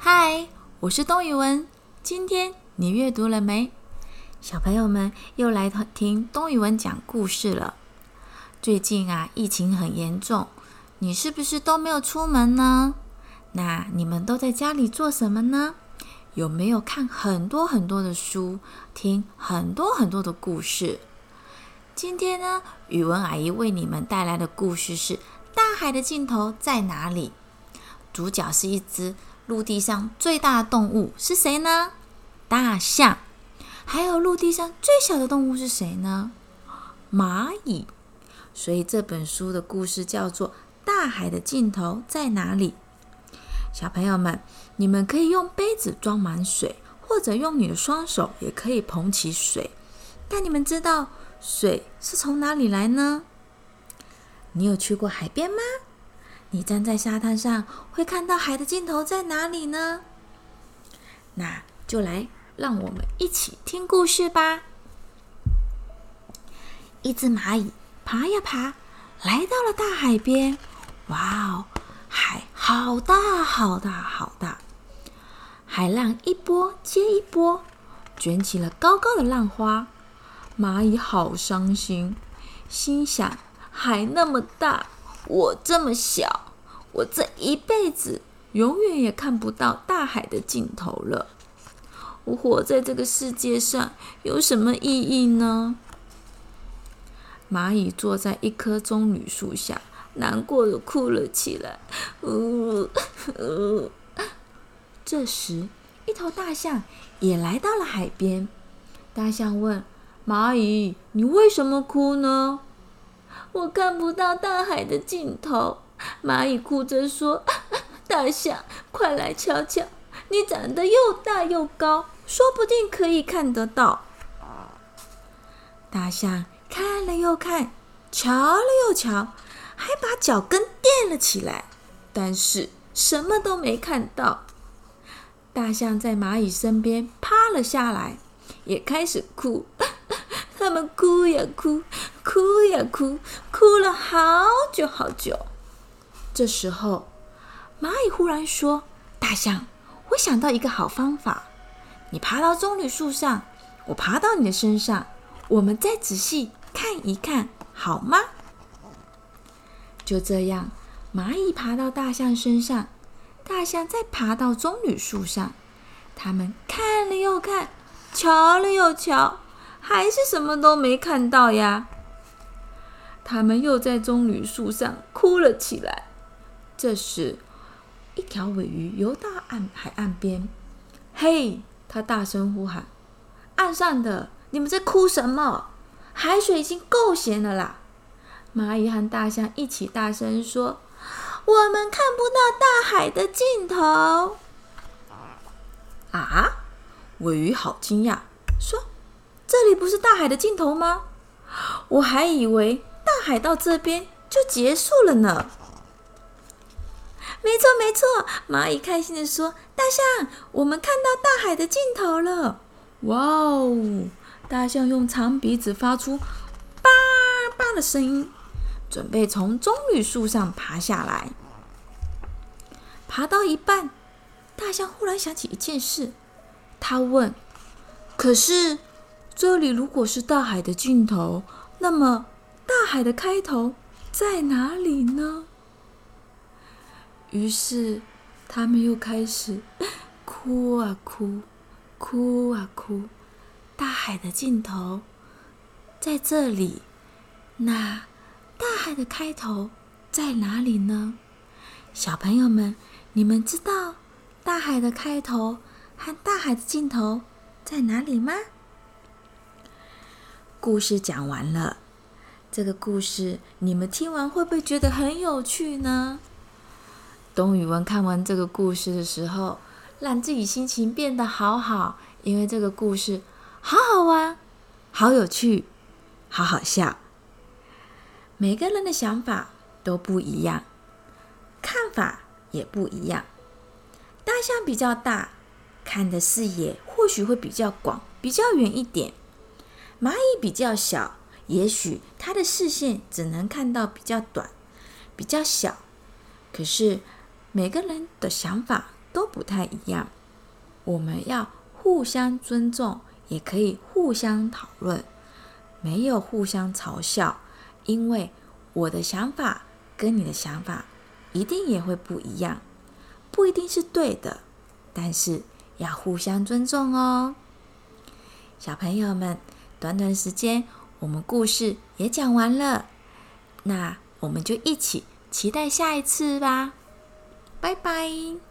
嗨，我是东宇文。今天你阅读了没？小朋友们又来听东宇文讲故事了。最近啊，疫情很严重，你是不是都没有出门呢？那你们都在家里做什么呢？有没有看很多很多的书，听很多很多的故事？今天呢，宇文阿姨为你们带来的故事是《大海的尽头在哪里》。主角是一只陆地上最大的动物，是谁呢？大象。还有陆地上最小的动物是谁呢？蚂蚁。所以这本书的故事叫做《大海的尽头在哪里》。小朋友们，你们可以用杯子装满水，或者用你的双手也可以捧起水。但你们知道水是从哪里来呢？你有去过海边吗？你站在沙滩上，会看到海的尽头在哪里呢？那就来，让我们一起听故事吧。一只蚂蚁爬呀爬，来到了大海边。哇哦，海好大好大好大！海浪一波接一波，卷起了高高的浪花。蚂蚁好伤心，心想：海那么大，我这么小，我这一辈子永远也看不到大海的尽头了。我活在这个世界上有什么意义呢？蚂蚁坐在一棵棕榈树下，难过的哭了起来。呜呜。这时，一头大象也来到了海边。大象问。蚂蚁，你为什么哭呢？我看不到大海的尽头。蚂蚁哭着说：“ 大象，快来瞧瞧，你长得又大又高，说不定可以看得到。”大象看了又看，瞧了又瞧，还把脚跟垫了起来，但是什么都没看到。大象在蚂蚁身边趴了下来，也开始哭。他们哭呀哭，哭呀哭，哭了好久好久。这时候，蚂蚁忽然说：“大象，我想到一个好方法。你爬到棕榈树上，我爬到你的身上，我们再仔细看一看，好吗？”就这样，蚂蚁爬到大象身上，大象再爬到棕榈树上。他们看了又看，瞧了又瞧。还是什么都没看到呀！他们又在棕榈树上哭了起来。这时，一条尾鱼游到岸海岸边，嘿，他大声呼喊：“岸上的，你们在哭什么？海水已经够咸了啦！”蚂蚁和大象一起大声说：“我们看不到大海的尽头。”啊！尾鱼好惊讶，说。这里不是大海的尽头吗？我还以为大海到这边就结束了呢。没错，没错，蚂蚁开心地说：“大象，我们看到大海的尽头了！”哇哦！大象用长鼻子发出“叭叭”的声音，准备从棕榈树上爬下来。爬到一半，大象忽然想起一件事，他问：“可是？”这里如果是大海的尽头，那么大海的开头在哪里呢？于是他们又开始哭啊哭，哭啊哭。大海的尽头在这里，那大海的开头在哪里呢？小朋友们，你们知道大海的开头和大海的尽头在哪里吗？故事讲完了，这个故事你们听完会不会觉得很有趣呢？董宇文看完这个故事的时候，让自己心情变得好好，因为这个故事好好玩，好有趣，好好笑。每个人的想法都不一样，看法也不一样。大象比较大，看的视野或许会比较广，比较远一点。蚂蚁比较小，也许它的视线只能看到比较短、比较小。可是每个人的想法都不太一样。我们要互相尊重，也可以互相讨论，没有互相嘲笑，因为我的想法跟你的想法一定也会不一样，不一定是对的，但是要互相尊重哦。小朋友们，短短时间，我们故事也讲完了，那我们就一起期待下一次吧。拜拜。